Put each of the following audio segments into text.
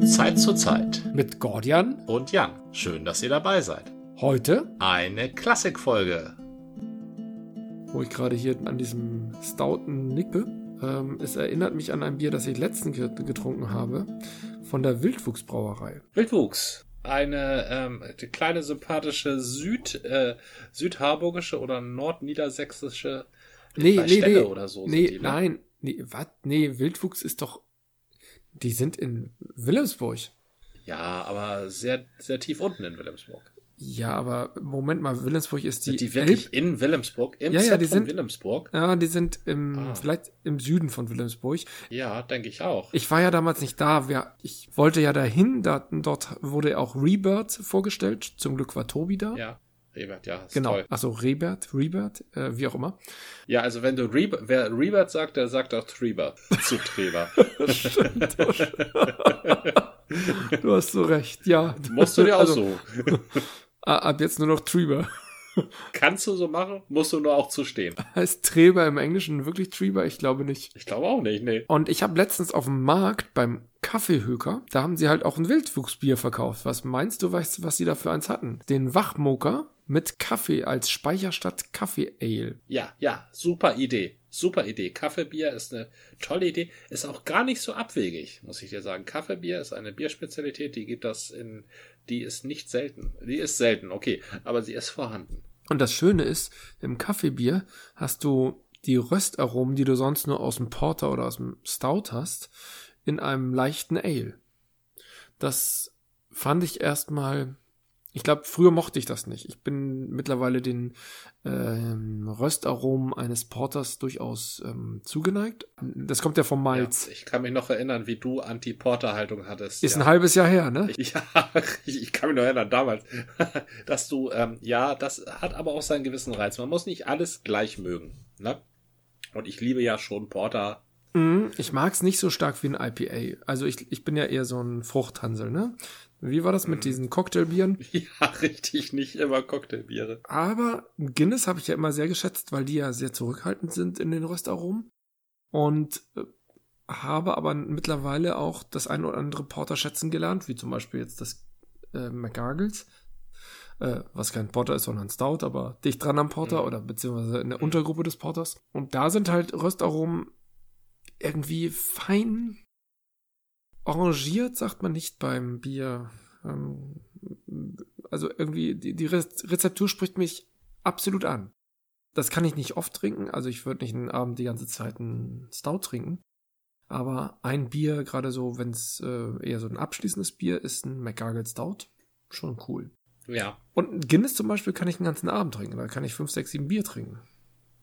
Von Zeit zu Zeit. Mit Gordian. Und Jan. Schön, dass ihr dabei seid. Heute Eine Klassikfolge. wo ich gerade hier an diesem Stouten nippe. Ähm, es erinnert mich an ein Bier, das ich letztens ge- getrunken habe, von der Wildwuchsbrauerei. Wildwuchs. Eine ähm, kleine sympathische Süd, äh, südharburgische oder nordniedersächsische Nee, nee, Stelle nee. oder so. nee, die, ne? nein. Nee, was? Nee, Wildwuchs ist doch. Die sind in Wilhelmsburg. Ja, aber sehr, sehr tief unten in Wilhelmsburg. Ja, aber Moment mal, Wilhelmsburg ist die. Sind die wirklich Elb- in Wilhelmsburg? Im Ja, ja, die Zentrum sind- Wilhelmsburg? Ja, die sind im, Ah. vielleicht im Süden von Wilhelmsburg. Ja, denke ich auch. Ich war ja damals nicht da. Ich wollte ja dahin. Da, dort wurde auch Rebirth vorgestellt. Zum Glück war Tobi da. Ja, Rebert, ja, Genau. toll. Also Rebert, Rebert, äh, wie auch immer. Ja, also wenn du Rebert, wer Rebert sagt, der sagt auch Treber zu Treber. Du hast so recht, ja. Musst du dir auch Also, so. a- Ab jetzt nur noch Treber. Kannst du so machen, musst du nur auch zu stehen. Heißt Treber im Englischen wirklich Treber? Ich glaube nicht. Ich glaube auch nicht, nee. Und ich habe letztens auf dem Markt beim Kaffeehöker, da haben sie halt auch ein Wildwuchsbier verkauft. Was meinst du, weißt, du, was sie da für eins hatten? Den Wachmoker mit Kaffee als Speicher statt Kaffee-Ale. Ja, ja, super Idee. Super Idee. Kaffeebier ist eine tolle Idee. Ist auch gar nicht so abwegig, muss ich dir sagen. Kaffeebier ist eine Bierspezialität, die gibt das in, die ist nicht selten. Die ist selten, okay, aber sie ist vorhanden. Und das Schöne ist, im Kaffeebier hast du die Röstaromen, die du sonst nur aus dem Porter oder aus dem Stout hast, in einem leichten Ale. Das fand ich erstmal, ich glaube, früher mochte ich das nicht. Ich bin mittlerweile den ähm, Röstaromen eines Porters durchaus ähm, zugeneigt. Das kommt ja vom Malz. Ja, ich kann mich noch erinnern, wie du Anti-Porter-Haltung hattest. Ist ja. ein halbes Jahr her, ne? Ja, ich, ich kann mich noch erinnern, damals, dass du, ähm, ja, das hat aber auch seinen gewissen Reiz. Man muss nicht alles gleich mögen, ne? Und ich liebe ja schon Porter. Mhm, Ich mag's nicht so stark wie ein IPA. Also ich, ich bin ja eher so ein Fruchthansel, ne? Wie war das mit diesen Cocktailbieren? Ja, richtig, nicht immer Cocktailbiere. Aber Guinness habe ich ja immer sehr geschätzt, weil die ja sehr zurückhaltend sind in den Röstaromen. Und äh, habe aber mittlerweile auch das ein oder andere Porter schätzen gelernt, wie zum Beispiel jetzt das äh, McGargles, äh, was kein Porter ist, sondern Stout, aber dicht dran am Porter Mhm. oder beziehungsweise in der Untergruppe des Porters. Und da sind halt Röstaromen irgendwie fein arrangiert, sagt man nicht beim Bier. Ähm, also irgendwie, die, die Re- Rezeptur spricht mich absolut an. Das kann ich nicht oft trinken, also ich würde nicht einen Abend die ganze Zeit einen Stout trinken. Aber ein Bier, gerade so, wenn es äh, eher so ein abschließendes Bier ist, ein McGargle Stout, schon cool. Ja, Und ein Guinness zum Beispiel kann ich einen ganzen Abend trinken, da kann ich fünf, sechs, sieben Bier trinken.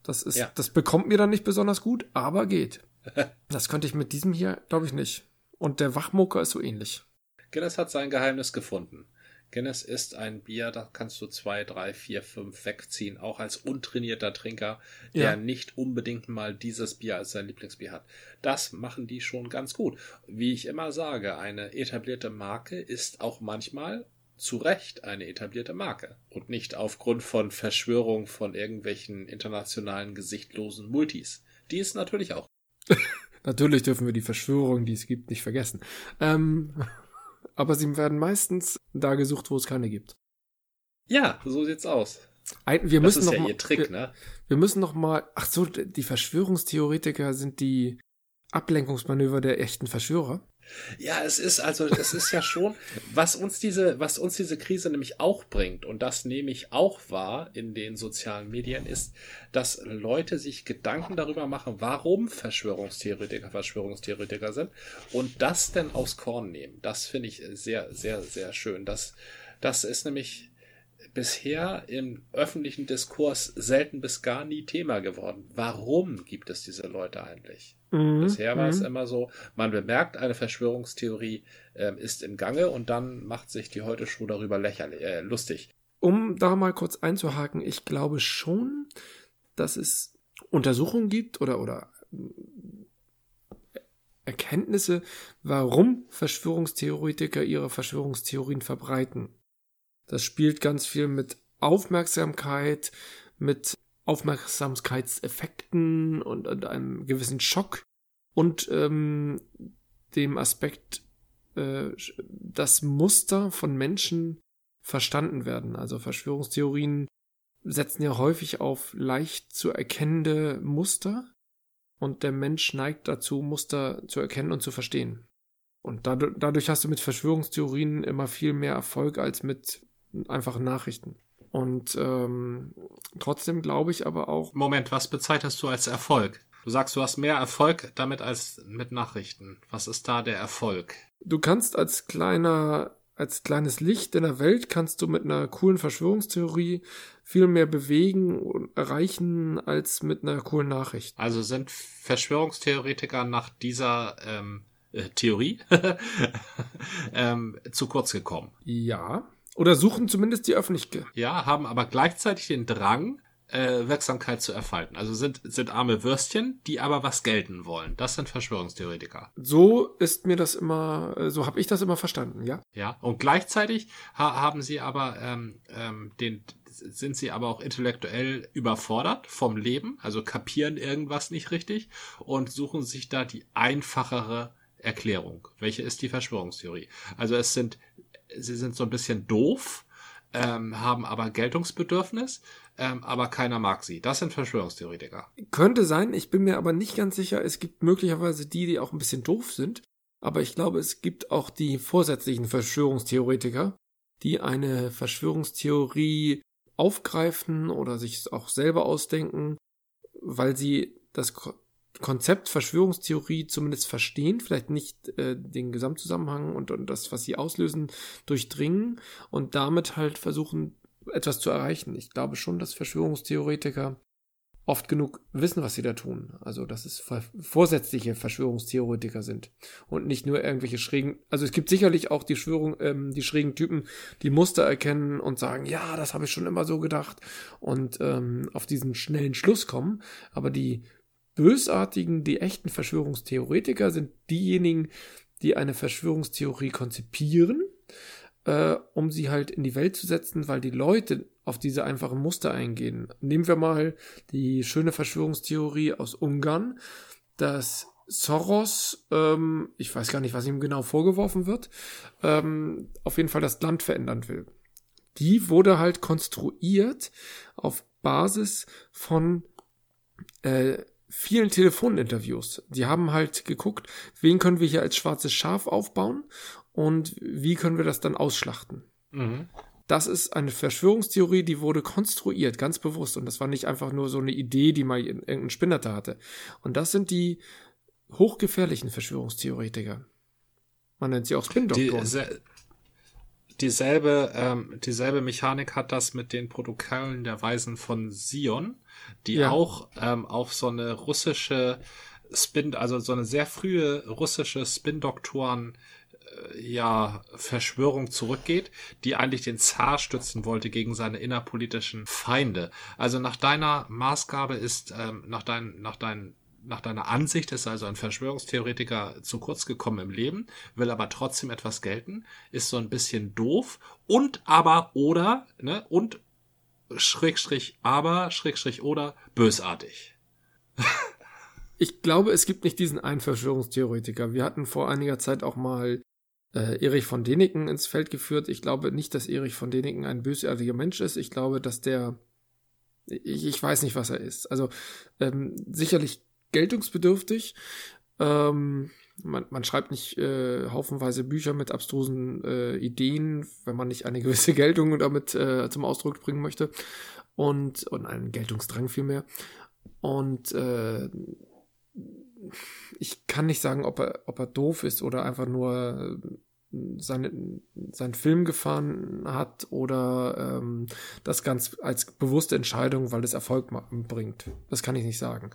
Das ist, Ja. das bekommt mir dann nicht besonders gut, aber geht. Das könnte ich mit diesem hier, glaube ich, nicht. Und der Wachmoker ist so ähnlich. Guinness hat sein Geheimnis gefunden. Guinness ist ein Bier, da kannst du zwei, drei, vier, fünf wegziehen, auch als untrainierter Trinker, der Ja. nicht unbedingt mal dieses Bier als sein Lieblingsbier hat. Das machen die schon ganz gut. Wie ich immer sage, eine etablierte Marke ist auch manchmal zu Recht eine etablierte Marke und nicht aufgrund von Verschwörung von irgendwelchen internationalen gesichtlosen Multis. Die ist natürlich auch. Natürlich dürfen wir die Verschwörung, die es gibt, nicht vergessen. Ähm, aber sie werden meistens da gesucht, wo es keine gibt. Ja, so sieht's aus. Ein, wir Das müssen ist noch ja mal, ihr Trick, wir, ne? wir müssen noch mal. Ach so, die Verschwörungstheoretiker sind die Ablenkungsmanöver der echten Verschwörer. Ja, es ist also, es ist ja schon, was uns diese, was uns diese Krise nämlich auch bringt, und das nehme ich auch wahr in den sozialen Medien, ist, dass Leute sich Gedanken darüber machen, warum Verschwörungstheoretiker Verschwörungstheoretiker sind und das denn aufs Korn nehmen. Das finde ich sehr, sehr, sehr schön. Das, das ist nämlich bisher im öffentlichen Diskurs selten bis gar nie Thema geworden. Warum gibt es diese Leute eigentlich? Mhm, Bisher war es mhm. immer so, man bemerkt, eine Verschwörungstheorie ähm, ist im Gange und dann macht sich die heute Show darüber lächerlich, äh, lustig. Um da mal kurz einzuhaken, ich glaube schon, dass es Untersuchungen gibt oder, oder äh, Erkenntnisse, warum Verschwörungstheoretiker ihre Verschwörungstheorien verbreiten. Das spielt ganz viel mit Aufmerksamkeit, mit Aufmerksamkeitseffekten und, und einem gewissen Schock und ähm, dem Aspekt äh, das Muster von Menschen verstanden werden. Also Verschwörungstheorien setzen ja häufig auf leicht zu erkennende Muster und der Mensch neigt dazu, Muster zu erkennen und zu verstehen. Und dadurch, dadurch hast du mit Verschwörungstheorien immer viel mehr Erfolg als mit einfachen Nachrichten. Und ähm, trotzdem glaube ich aber auch. Moment, was bezeichnest du als Erfolg? Du sagst, du hast mehr Erfolg damit als mit Nachrichten. Was ist da der Erfolg? Du kannst als kleiner, als kleines Licht in der Welt kannst du mit einer coolen Verschwörungstheorie viel mehr bewegen und erreichen als mit einer coolen Nachricht. Also sind Verschwörungstheoretiker nach dieser ähm, äh, Theorie ähm, zu kurz gekommen. Ja. Oder suchen zumindest die Öffentlichkeit. Ja, haben aber gleichzeitig den Drang, äh, Wirksamkeit zu erfalten. Also sind, sind arme Würstchen, die aber was gelten wollen. Das sind Verschwörungstheoretiker. So ist mir das immer, äh, so habe ich das immer verstanden, ja. Ja, und gleichzeitig ha haben sie aber ähm, ähm, den, sind sie aber auch intellektuell überfordert vom Leben, also kapieren irgendwas nicht richtig und suchen sich da die einfachere Erklärung. Welche ist die Verschwörungstheorie? Also es sind, sie sind so ein bisschen doof, ähm, haben aber Geltungsbedürfnis, ähm, aber keiner mag sie. Das sind Verschwörungstheoretiker. Könnte sein, ich bin mir aber nicht ganz sicher. Es gibt möglicherweise die, die auch ein bisschen doof sind, aber ich glaube, es gibt auch die vorsätzlichen Verschwörungstheoretiker, die eine Verschwörungstheorie aufgreifen oder sich auch selber ausdenken, weil sie das Konzept Verschwörungstheorie zumindest verstehen, vielleicht nicht äh, den Gesamtzusammenhang und, und das, was sie auslösen, durchdringen und damit halt versuchen, etwas zu erreichen. Ich glaube schon, dass Verschwörungstheoretiker oft genug wissen, was sie da tun. Also, dass es vorsätzliche Verschwörungstheoretiker sind und nicht nur irgendwelche schrägen. Also es gibt sicherlich auch die Schwörung, ähm, die schrägen Typen, die Muster erkennen und sagen, ja, das habe ich schon immer so gedacht und ähm, auf diesen schnellen Schluss kommen. Aber die bösartigen, die echten Verschwörungstheoretiker sind diejenigen, die eine Verschwörungstheorie konzipieren, äh, um sie halt in die Welt zu setzen, weil die Leute auf diese einfachen Muster eingehen. Nehmen wir mal die schöne Verschwörungstheorie aus Ungarn, dass Soros, ähm, ich weiß gar nicht, was ihm genau vorgeworfen wird, ähm, auf jeden Fall das Land verändern will. Die wurde halt konstruiert auf Basis von äh, vielen Telefoninterviews. Die haben halt geguckt, wen können wir hier als schwarzes Schaf aufbauen und wie können wir das dann ausschlachten. Mhm. Das ist eine Verschwörungstheorie, die wurde konstruiert, ganz bewusst. Und das war nicht einfach nur so eine Idee, die mal irgendein Spinner da hatte. Und das sind die hochgefährlichen Verschwörungstheoretiker. Man nennt sie auch Spin-Doktoren. Die, dieselbe, ähm, dieselbe Mechanik hat das mit den Protokollen der Weisen von Sion die ja. auch ähm, auf so eine russische Spin, also so eine sehr frühe russische Spin-Doktoren äh, ja, Verschwörung zurückgeht, die eigentlich den Zar stützen wollte gegen seine innerpolitischen Feinde. Also nach deiner Maßgabe ist, ähm, nach dein, nach dein, nach deiner Ansicht ist also ein Verschwörungstheoretiker zu kurz gekommen im Leben, will aber trotzdem etwas gelten, ist so ein bisschen doof und aber oder, ne, und Schrägstrich aber, Schrägstrich oder bösartig. ich glaube, es gibt nicht diesen einen Verschwörungstheoretiker. Wir hatten vor einiger Zeit auch mal äh, Erich von Däniken ins Feld geführt. Ich glaube nicht, dass Erich von Däniken ein bösartiger Mensch ist. Ich glaube, dass der, ich, ich weiß nicht, was er ist. Also ähm, sicherlich geltungsbedürftig. Ähm, man, man schreibt nicht äh, haufenweise Bücher mit abstrusen äh, Ideen, wenn man nicht eine gewisse Geltung damit äh, zum Ausdruck bringen möchte. Und, und einen Geltungsdrang vielmehr. Und äh, ich kann nicht sagen, ob er, ob er doof ist oder einfach nur seine, seinen Film gefahren hat oder ähm, das ganz als bewusste Entscheidung, weil es Erfolg bringt. Das kann ich nicht sagen.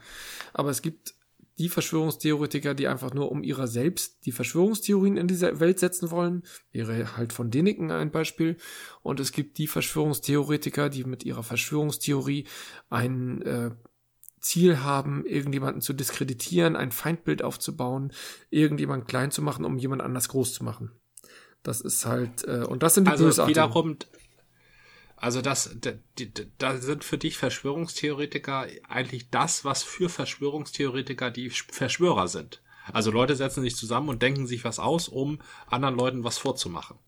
Aber es gibt die Verschwörungstheoretiker, die einfach nur um ihrer selbst die Verschwörungstheorien in diese Welt setzen wollen, wäre halt von Deniken ein Beispiel. Und es gibt die Verschwörungstheoretiker, die mit ihrer Verschwörungstheorie ein äh, Ziel haben, irgendjemanden zu diskreditieren, ein Feindbild aufzubauen, irgendjemanden klein zu machen, um jemand anders groß zu machen. Das ist halt, äh, und das sind die also Bösartigen. wiederum, also das, da sind für dich Verschwörungstheoretiker eigentlich das, was für Verschwörungstheoretiker die Verschwörer sind. Also Leute setzen sich zusammen und denken sich was aus, um anderen Leuten was vorzumachen.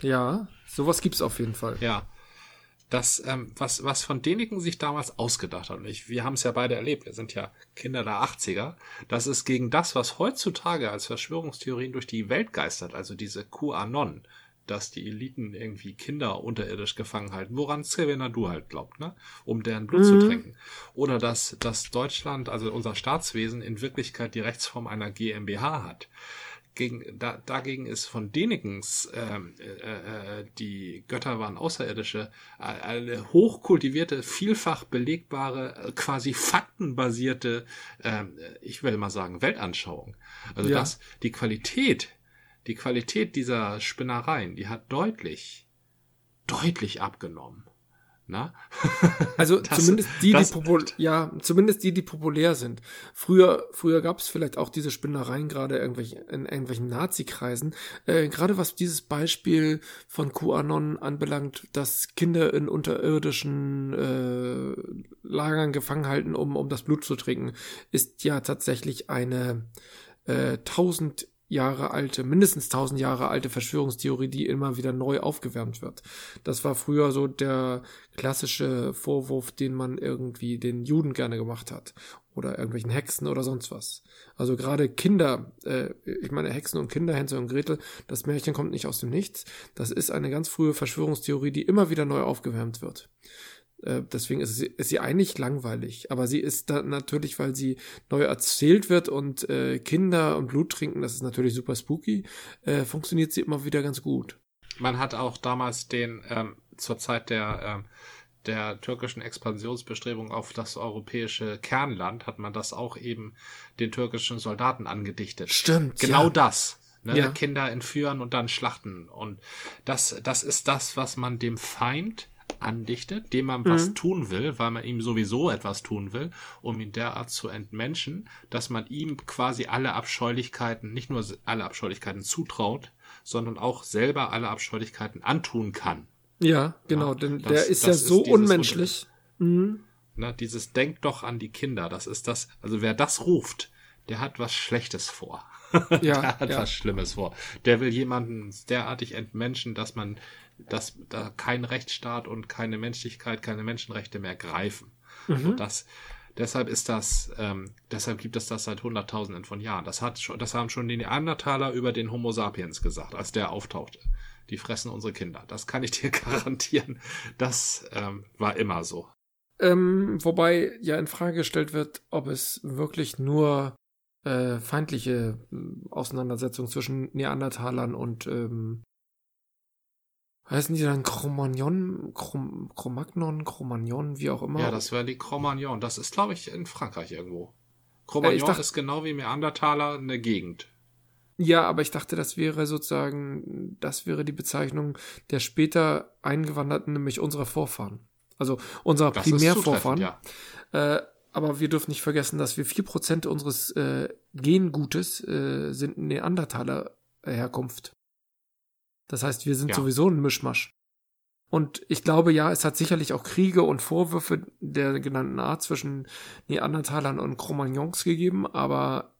Ja, sowas gibt's auf jeden Fall. Ja. Das, ähm, was, was von Deniken sich damals ausgedacht hat, und ich, wir haben es ja beide erlebt, wir sind ja Kinder der 80er, das ist gegen das, was heutzutage als Verschwörungstheorien durch die Welt geistert, also diese QAnon, dass die Eliten irgendwie Kinder unterirdisch gefangen halten, woran du halt glaubt, ne? Um deren Blut mhm. zu trinken. Oder dass, dass Deutschland, also unser Staatswesen, in Wirklichkeit die Rechtsform einer GmbH hat. Gegen, da, dagegen ist von Denikens, ähm, äh, äh, die Götter waren Außerirdische, eine hochkultivierte, vielfach belegbare, quasi faktenbasierte, äh, ich will mal sagen, Weltanschauung. Also ja. dass die Qualität die Qualität dieser Spinnereien, die hat deutlich, deutlich abgenommen. Na? Also das, zumindest die, das, die popul ja, zumindest die, die populär sind. Früher, früher gab es vielleicht auch diese Spinnereien gerade irgendwelche, in irgendwelchen Nazi-Kreisen. Äh, gerade was dieses Beispiel von QAnon anbelangt, dass Kinder in unterirdischen äh, Lagern gefangen halten, um, um das Blut zu trinken, ist ja tatsächlich eine äh, tausend Jahre alte, mindestens 1000 Jahre alte Verschwörungstheorie, die immer wieder neu aufgewärmt wird. Das war früher so der klassische Vorwurf, den man irgendwie den Juden gerne gemacht hat oder irgendwelchen Hexen oder sonst was. Also gerade Kinder, äh, ich meine Hexen und Kinder, Hänsel und Gretel, das Märchen kommt nicht aus dem Nichts. Das ist eine ganz frühe Verschwörungstheorie, die immer wieder neu aufgewärmt wird. Äh, deswegen ist sie, ist sie eigentlich langweilig. Aber sie ist da natürlich, weil sie neu erzählt wird und äh, Kinder und Blut trinken, das ist natürlich super spooky, äh, funktioniert sie immer wieder ganz gut. Man hat auch damals den, ähm, zur Zeit der, ähm, der türkischen Expansionsbestrebung auf das europäische Kernland, hat man das auch eben den türkischen Soldaten angedichtet. Stimmt. Genau ja. das. Ne? Ja. Kinder entführen und dann schlachten. Und das, das ist das, was man dem Feind andichtet, dem man mhm. was tun will, weil man ihm sowieso etwas tun will, um ihn derart zu entmenschen, dass man ihm quasi alle Abscheulichkeiten, nicht nur alle Abscheulichkeiten zutraut, sondern auch selber alle Abscheulichkeiten antun kann. Ja, genau, ja, denn das, der ist ja so ist unmenschlich. Mhm. Na, dieses Denkt doch an die Kinder, das ist das, also wer das ruft, der hat was Schlechtes vor. Ja, der hat ja. was Schlimmes vor. Der will jemanden derartig entmenschen, dass man dass da kein Rechtsstaat und keine Menschlichkeit, keine Menschenrechte mehr greifen. Mhm. Und das, deshalb ist das, ähm, deshalb gibt es das seit Hunderttausenden von Jahren. Das hat schon, das haben schon die Neandertaler über den Homo sapiens gesagt, als der auftauchte. Die fressen unsere Kinder. Das kann ich dir garantieren. Das ähm, war immer so. Ähm, wobei ja in Frage gestellt wird, ob es wirklich nur äh, feindliche äh, Auseinandersetzungen zwischen Neandertalern und ähm, heißen die dann Chromagnon, Chrom, Chromagnon, Chromagnon, wie auch immer? Ja, das wäre die Chromagnon. Das ist, glaube ich, in Frankreich irgendwo. Chromagnon äh, dachte, ist genau wie Neandertaler eine Gegend. Ja, aber ich dachte, das wäre sozusagen, das wäre die Bezeichnung der später Eingewanderten, nämlich unserer Vorfahren. Also unserer das Primärvorfahren. Ja. Äh, aber wir dürfen nicht vergessen, dass wir vier Prozent unseres äh, Gengutes äh, sind Neandertaler Herkunft. Das heißt, wir sind ja. sowieso ein Mischmasch. Und ich glaube, ja, es hat sicherlich auch Kriege und Vorwürfe der genannten Art zwischen Neandertalern und Cro-Magnons gegeben, aber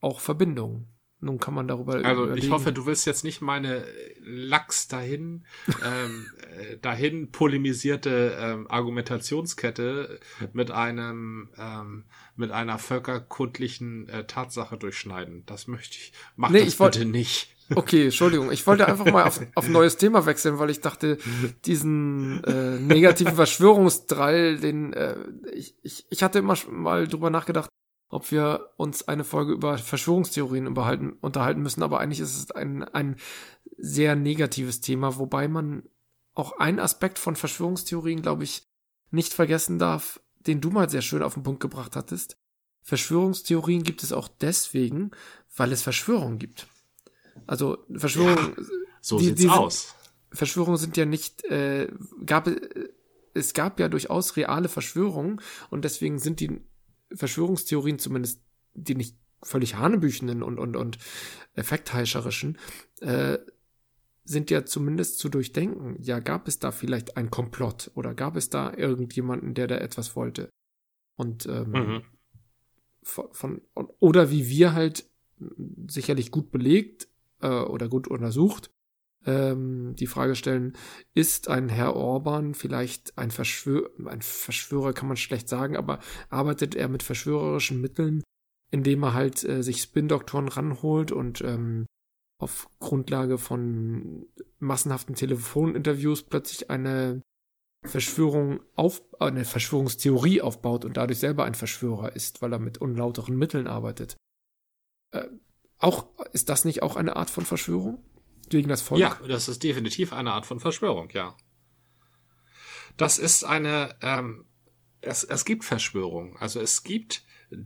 auch Verbindungen. Nun kann man darüber Also überlegen. ich hoffe, du willst jetzt nicht meine Lachs dahin, ähm, äh, dahin polemisierte ähm, Argumentationskette mit einem ähm, mit einer völkerkundlichen äh, Tatsache durchschneiden. Das möchte ich. Mach nee, das ich bitte nicht. Okay, Entschuldigung. Ich wollte einfach mal auf, auf ein neues Thema wechseln, weil ich dachte, diesen äh, negativen Verschwörungsdrall, den äh, ich, ich, ich hatte immer mal drüber nachgedacht, ob wir uns eine Folge über Verschwörungstheorien unterhalten, müssen, aber eigentlich ist es ein, ein sehr negatives Thema, wobei man auch einen Aspekt von Verschwörungstheorien, glaube ich, nicht vergessen darf, den du mal sehr schön auf den Punkt gebracht hattest. Verschwörungstheorien gibt es auch deswegen, weil es Verschwörungen gibt. Also Verschwörungen. Ja, so die, sieht's die aus. Verschwörungen sind ja nicht, äh, gab es gab ja durchaus reale Verschwörungen und deswegen sind die Verschwörungstheorien zumindest die nicht völlig hanebüchenden und und und effektheischerischen äh, sind ja zumindest zu durchdenken. Ja, gab es da vielleicht ein Komplott oder gab es da irgendjemanden, der da etwas wollte? Und ähm, mhm. von, von oder wie wir halt sicherlich gut belegt äh, oder gut untersucht ähm, die Frage stellen, ist ein Herr Orban vielleicht ein, Verschwör ein Verschwörer, kann man schlecht sagen, aber arbeitet er mit verschwörerischen Mitteln, indem er halt äh, sich Spin-Doktoren ranholt und ähm, auf Grundlage von massenhaften Telefoninterviews plötzlich eine Verschwörung auf, eine Verschwörungstheorie aufbaut und dadurch selber ein Verschwörer ist, weil er mit unlauteren Mitteln arbeitet. Äh, auch, ist das nicht auch eine Art von Verschwörung? Gegen das Volk? Ja, das ist definitiv eine Art von Verschwörung, ja. Das ist eine, ähm, es, es gibt Verschwörungen. Also es gibt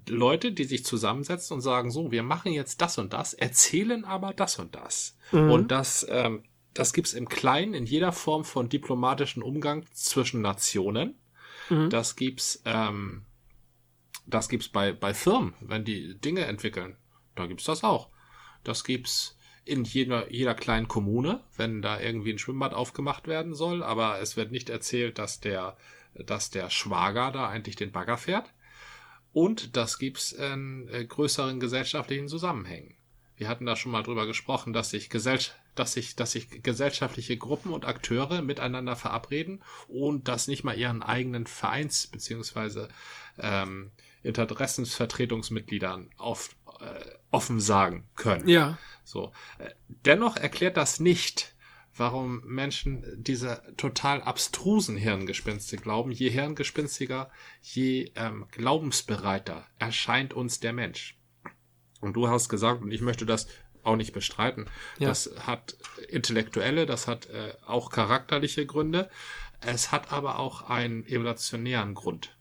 Leute, die sich zusammensetzen und sagen, so, wir machen jetzt das und das, erzählen aber das und das. Mhm. Und das, ähm, das gibt's im Kleinen, in jeder Form von diplomatischen Umgang zwischen Nationen. Mhm. Das gibt's, ähm, das gibt's bei, bei Firmen, wenn die Dinge entwickeln. Da gibt's das auch. Das gibt's in jeder, jeder kleinen Kommune, wenn da irgendwie ein Schwimmbad aufgemacht werden soll, aber es wird nicht erzählt, dass der, dass der Schwager da eigentlich den Bagger fährt. Und das gibt's in äh, größeren gesellschaftlichen Zusammenhängen. Wir hatten da schon mal drüber gesprochen, dass sich, Gesell dass sich, dass sich gesellschaftliche Gruppen und Akteure miteinander verabreden und das nicht mal ihren eigenen Vereins- beziehungsweise ähm, Interessensvertretungsmitgliedern auf, äh, offen sagen können. Ja. So. Äh, dennoch erklärt das nicht, warum Menschen diese total abstrusen Hirngespinste glauben. Je hirngespinstiger, je ähm, glaubensbereiter erscheint uns der Mensch. Und du hast gesagt, und ich möchte das auch nicht bestreiten, ja. das hat intellektuelle, das hat äh, auch charakterliche Gründe. Es hat aber auch einen evolutionären Grund.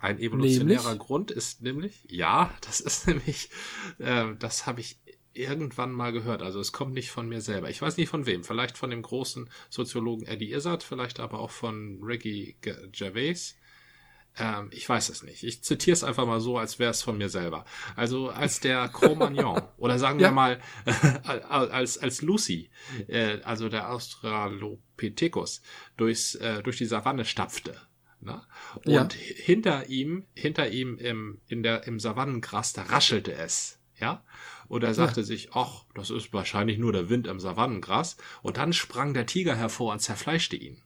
Ein evolutionärer nämlich? Grund ist nämlich, ja, das ist nämlich, äh, das habe ich irgendwann mal gehört. Also es kommt nicht von mir selber. Ich weiß nicht von wem. Vielleicht von dem großen Soziologen Eddie Izzard, vielleicht aber auch von Ricky Gervais. Ähm, ich weiß es nicht. Ich zitiere es einfach mal so, als wäre es von mir selber. Also als der Cro-Magnon oder sagen ja. wir mal als als Lucy, äh, also der Australopithecus durchs äh, durch die Savanne stapfte Ne? Und ja. hinter ihm, hinter ihm im, in der, im Savannengras, da raschelte es. Ja? Und er sagte ja. sich, ach, das ist wahrscheinlich nur der Wind im Savannengras. Und dann sprang der Tiger hervor und zerfleischte ihn.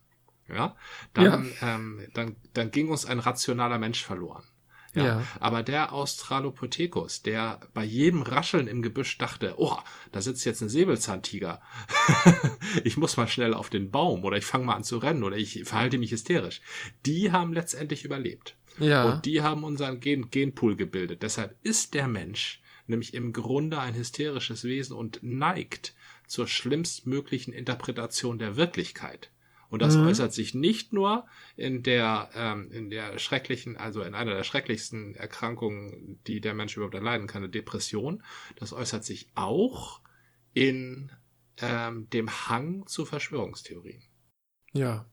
Ja? Dann, ja. Ähm, dann, dann ging uns ein rationaler Mensch verloren. Ja. ja. Aber der Australopithecus, der bei jedem Rascheln im Gebüsch dachte, oh, da sitzt jetzt ein Säbelzahntiger. ich muss mal schnell auf den Baum oder ich fange mal an zu rennen oder ich verhalte mich hysterisch. Die haben letztendlich überlebt. Ja. Und die haben unseren Gen Genpool gebildet. Deshalb ist der Mensch nämlich im Grunde ein hysterisches Wesen und neigt zur schlimmstmöglichen Interpretation der Wirklichkeit. Und das mhm. äußert sich nicht nur in der, ähm, in der schrecklichen, also in einer der schrecklichsten Erkrankungen, die der Mensch überhaupt erleiden kann, eine Depression. Das äußert sich auch in ähm, dem Hang zu Verschwörungstheorien. Ja.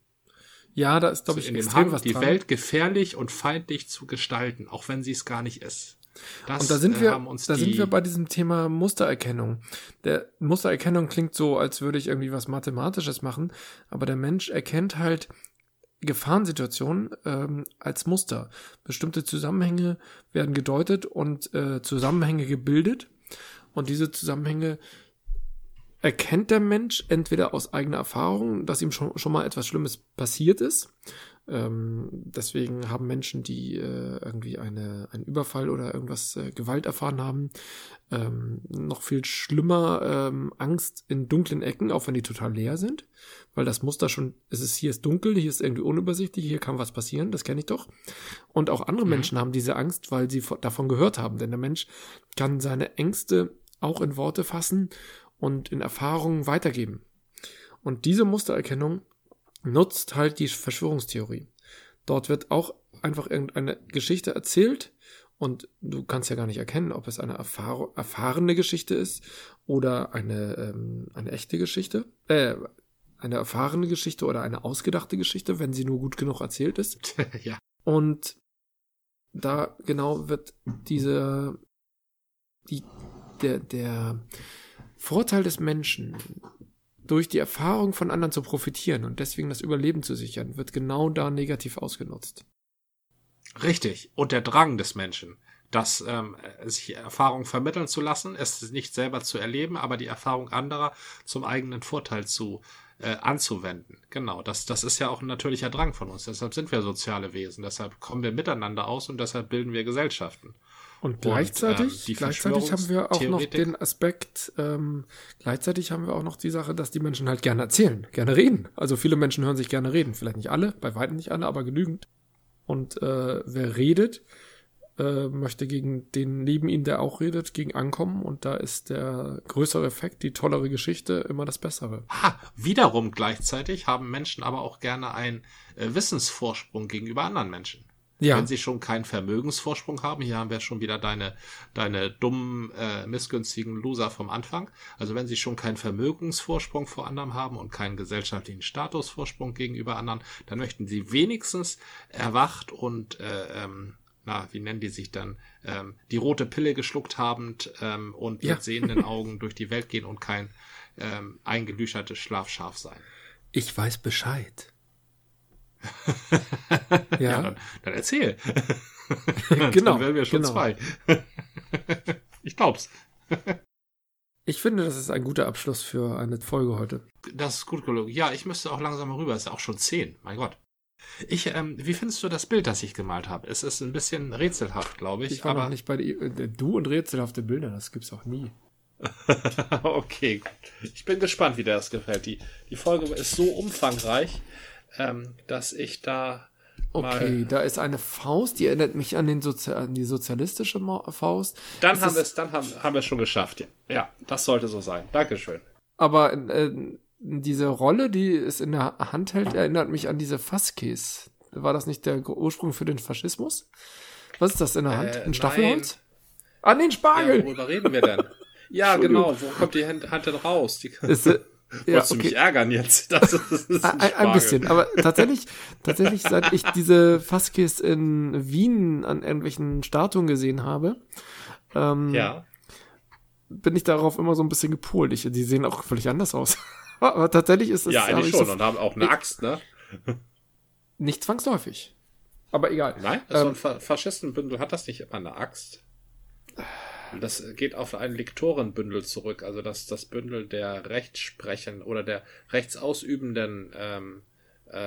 Ja, da ist, glaube also ich, in dem Hang, die Welt gefährlich und feindlich zu gestalten, auch wenn sie es gar nicht ist. Das, und da sind wir, äh, da sind wir bei diesem Thema Mustererkennung. Der Mustererkennung klingt so, als würde ich irgendwie was Mathematisches machen, aber der Mensch erkennt halt Gefahrensituationen ähm, als Muster. Bestimmte Zusammenhänge werden gedeutet und äh, Zusammenhänge gebildet. Und diese Zusammenhänge erkennt der Mensch entweder aus eigener Erfahrung, dass ihm schon, schon mal etwas Schlimmes passiert ist, ähm, deswegen haben Menschen, die äh, irgendwie eine, einen Überfall oder irgendwas äh, Gewalt erfahren haben, ähm, noch viel schlimmer ähm, Angst in dunklen Ecken, auch wenn die total leer sind, weil das Muster schon, es ist hier ist dunkel, hier ist irgendwie unübersichtlich, hier kann was passieren, das kenne ich doch. Und auch andere mhm. Menschen haben diese Angst, weil sie davon gehört haben, denn der Mensch kann seine Ängste auch in Worte fassen und in Erfahrungen weitergeben. Und diese Mustererkennung nutzt halt die Verschwörungstheorie. Dort wird auch einfach irgendeine Geschichte erzählt und du kannst ja gar nicht erkennen, ob es eine erfahr erfahrene Geschichte ist oder eine, ähm, eine echte Geschichte. Äh, eine erfahrene Geschichte oder eine ausgedachte Geschichte, wenn sie nur gut genug erzählt ist. ja. Und da genau wird diese, die, der, der Vorteil des Menschen durch die Erfahrung von anderen zu profitieren und deswegen das Überleben zu sichern, wird genau da negativ ausgenutzt. Richtig. Und der Drang des Menschen, das ähm, sich Erfahrung vermitteln zu lassen, es nicht selber zu erleben, aber die Erfahrung anderer zum eigenen Vorteil zu äh, anzuwenden. Genau, das, das ist ja auch ein natürlicher Drang von uns. Deshalb sind wir soziale Wesen. Deshalb kommen wir miteinander aus und deshalb bilden wir Gesellschaften. Und gleichzeitig, und, ähm, gleichzeitig haben wir auch noch den Aspekt, ähm, gleichzeitig haben wir auch noch die Sache, dass die Menschen halt gerne erzählen, gerne reden. Also viele Menschen hören sich gerne reden. Vielleicht nicht alle, bei weitem nicht alle, aber genügend. Und äh, wer redet, äh, möchte gegen den neben ihm, der auch redet, gegen ankommen. Und da ist der größere Effekt, die tollere Geschichte immer das Bessere. Ha, wiederum gleichzeitig haben Menschen aber auch gerne einen äh, Wissensvorsprung gegenüber anderen Menschen. Ja. Wenn sie schon keinen Vermögensvorsprung haben, hier haben wir schon wieder deine, deine dummen, äh, missgünstigen Loser vom Anfang. Also wenn sie schon keinen Vermögensvorsprung vor anderen haben und keinen gesellschaftlichen Statusvorsprung gegenüber anderen, dann möchten sie wenigstens erwacht und äh, ähm, na, wie nennen die sich dann, ähm, die rote Pille geschluckt habend ähm, und ja. mit sehenden Augen durch die Welt gehen und kein ähm, eingelüchertes Schlafschaf sein. Ich weiß Bescheid. Ja. ja dann, dann, erzähl. genau. dann werden wir schon genau. zwei. ich glaub's. Ich finde, das ist ein guter Abschluss für eine Folge heute. Das ist gut gelungen. Ja, ich müsste auch langsam rüber. Es ist auch schon zehn. Mein Gott. Ich, ähm, wie findest du das Bild, das ich gemalt habe? Es ist ein bisschen rätselhaft, glaube ich. Ich war aber nicht bei äh, du und rätselhafte Bilder, das gibt's auch nie. okay, ich bin gespannt, wie dir das gefällt. Die, die Folge ist so umfangreich, ähm, dass ich da. Okay, da ist eine Faust, die erinnert mich an, den Sozi an die sozialistische Faust. Dann ist haben wir es, dann haben, haben wir es schon geschafft. Ja. ja, das sollte so sein. Dankeschön. Aber äh, diese Rolle, die es in der Hand hält, erinnert mich an diese Fasskäse. War das nicht der Ursprung für den Faschismus? Was ist das in der Hand? Äh, Ein Staffelholz? An den Spargel! Ja, worüber reden wir denn? ja, genau. Wo kommt die Hand, Hand denn raus? Die, ist, ja, Wolltest okay. du mich ärgern jetzt? Das ist, das ist ein, ein, bisschen, aber tatsächlich, tatsächlich, seit ich diese Fasskis in Wien an irgendwelchen Statuen gesehen habe, ähm, ja. bin ich darauf immer so ein bisschen gepolt. Ich, die sehen auch völlig anders aus. aber tatsächlich ist es. Ja, eigentlich schon so, und haben auch eine Axt, ne? Nicht zwangsläufig. Aber egal. Nein, so ein ähm, Faschistenbündel hat das nicht immer eine Axt. Das geht auf ein Lektorenbündel zurück, also das, das Bündel der Rechtssprechen oder der rechtsausübenden ähm, äh,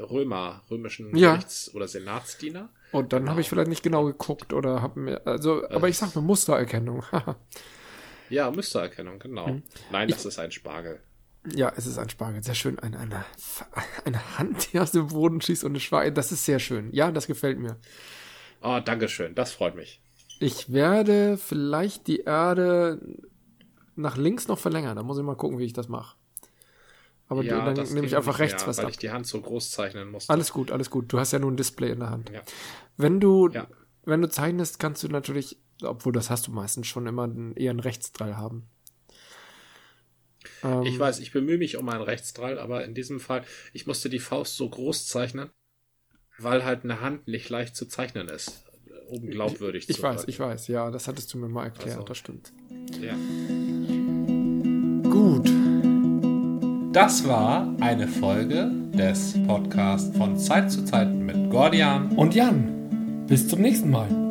Römer, römischen ja. Rechts- oder Senatsdiener. Und dann genau. habe ich vielleicht nicht genau geguckt oder habe mir, also, aber ich sag mir Mustererkennung. ja, Mustererkennung, genau. Hm. Nein, das ich, ist ein Spargel. Ja, es ist ein Spargel. Sehr schön. Eine, eine, eine Hand, die aus dem Boden schießt und eine Schwein. Das ist sehr schön. Ja, das gefällt mir. Oh, Dankeschön. Das freut mich. Ich werde vielleicht die Erde nach links noch verlängern. Da muss ich mal gucken, wie ich das mache. Aber ja, dann nehme ich einfach rechts mehr, was weil ab. ich die Hand so groß zeichnen muss. Alles gut, alles gut. Du hast ja nur ein Display in der Hand. Ja. Wenn du, ja. wenn du zeichnest, kannst du natürlich, obwohl das hast du meistens schon immer eher einen Rechtsdrall haben. Ähm, ich weiß, ich bemühe mich um einen Rechtsdrall, aber in diesem Fall, ich musste die Faust so groß zeichnen, weil halt eine Hand nicht leicht zu zeichnen ist, um glaubwürdig ich, zu Ich weiß, ich weiß, ja, das hattest du mir mal erklärt, also, das stimmt. Ja. Gut. Das war eine Folge des Podcasts von Zeit zu Zeit mit Gordian und Jan. Bis zum nächsten Mal.